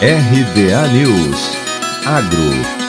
RBA News. Agro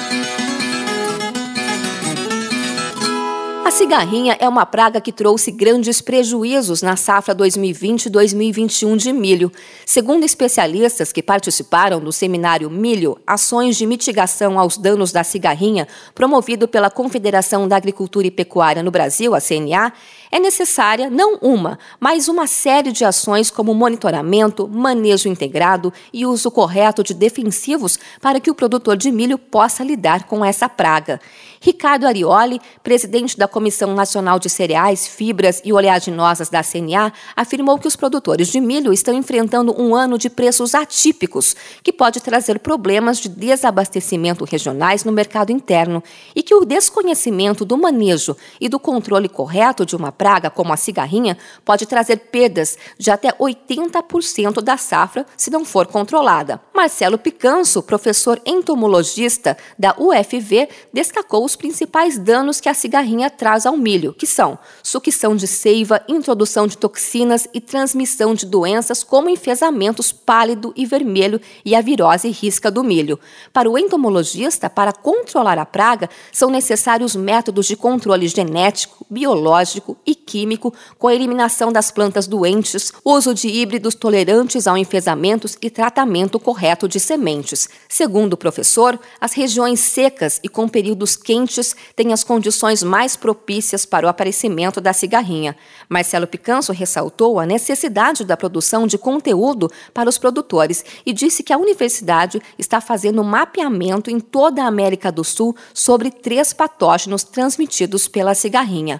A cigarrinha é uma praga que trouxe grandes prejuízos na safra 2020-2021 de milho. Segundo especialistas que participaram do seminário Milho, ações de mitigação aos danos da cigarrinha, promovido pela Confederação da Agricultura e Pecuária no Brasil, a CNA, é necessária não uma, mas uma série de ações como monitoramento, manejo integrado e uso correto de defensivos para que o produtor de milho possa lidar com essa praga. Ricardo Arioli, presidente da Comissão Nacional de Cereais, Fibras e Oleaginosas da CNA, afirmou que os produtores de milho estão enfrentando um ano de preços atípicos, que pode trazer problemas de desabastecimento regionais no mercado interno e que o desconhecimento do manejo e do controle correto de uma praga como a cigarrinha pode trazer perdas de até 80% da safra se não for controlada. Marcelo Picanso, professor entomologista da UFV, destacou os principais danos que a cigarrinha traz ao milho, que são sucção de seiva, introdução de toxinas e transmissão de doenças como enfesamentos pálido e vermelho e a virose risca do milho. Para o entomologista, para controlar a praga, são necessários métodos de controle genético, biológico e químico, com a eliminação das plantas doentes, uso de híbridos tolerantes ao enfesamentos e tratamento correto de sementes. Segundo o professor, as regiões secas e com períodos quentes têm as condições mais propícias para o aparecimento da cigarrinha. Marcelo Picanso ressaltou a necessidade da produção de conteúdo para os produtores e disse que a universidade está fazendo mapeamento em toda a América do Sul sobre três patógenos transmitidos pela cigarrinha.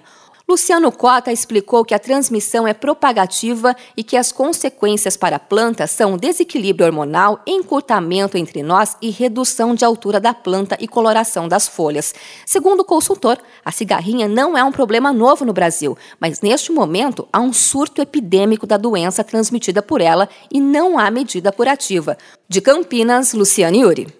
Luciano Cota explicou que a transmissão é propagativa e que as consequências para a planta são desequilíbrio hormonal, encurtamento entre nós e redução de altura da planta e coloração das folhas. Segundo o consultor, a cigarrinha não é um problema novo no Brasil, mas neste momento há um surto epidêmico da doença transmitida por ela e não há medida curativa. De Campinas, Luciane Yuri.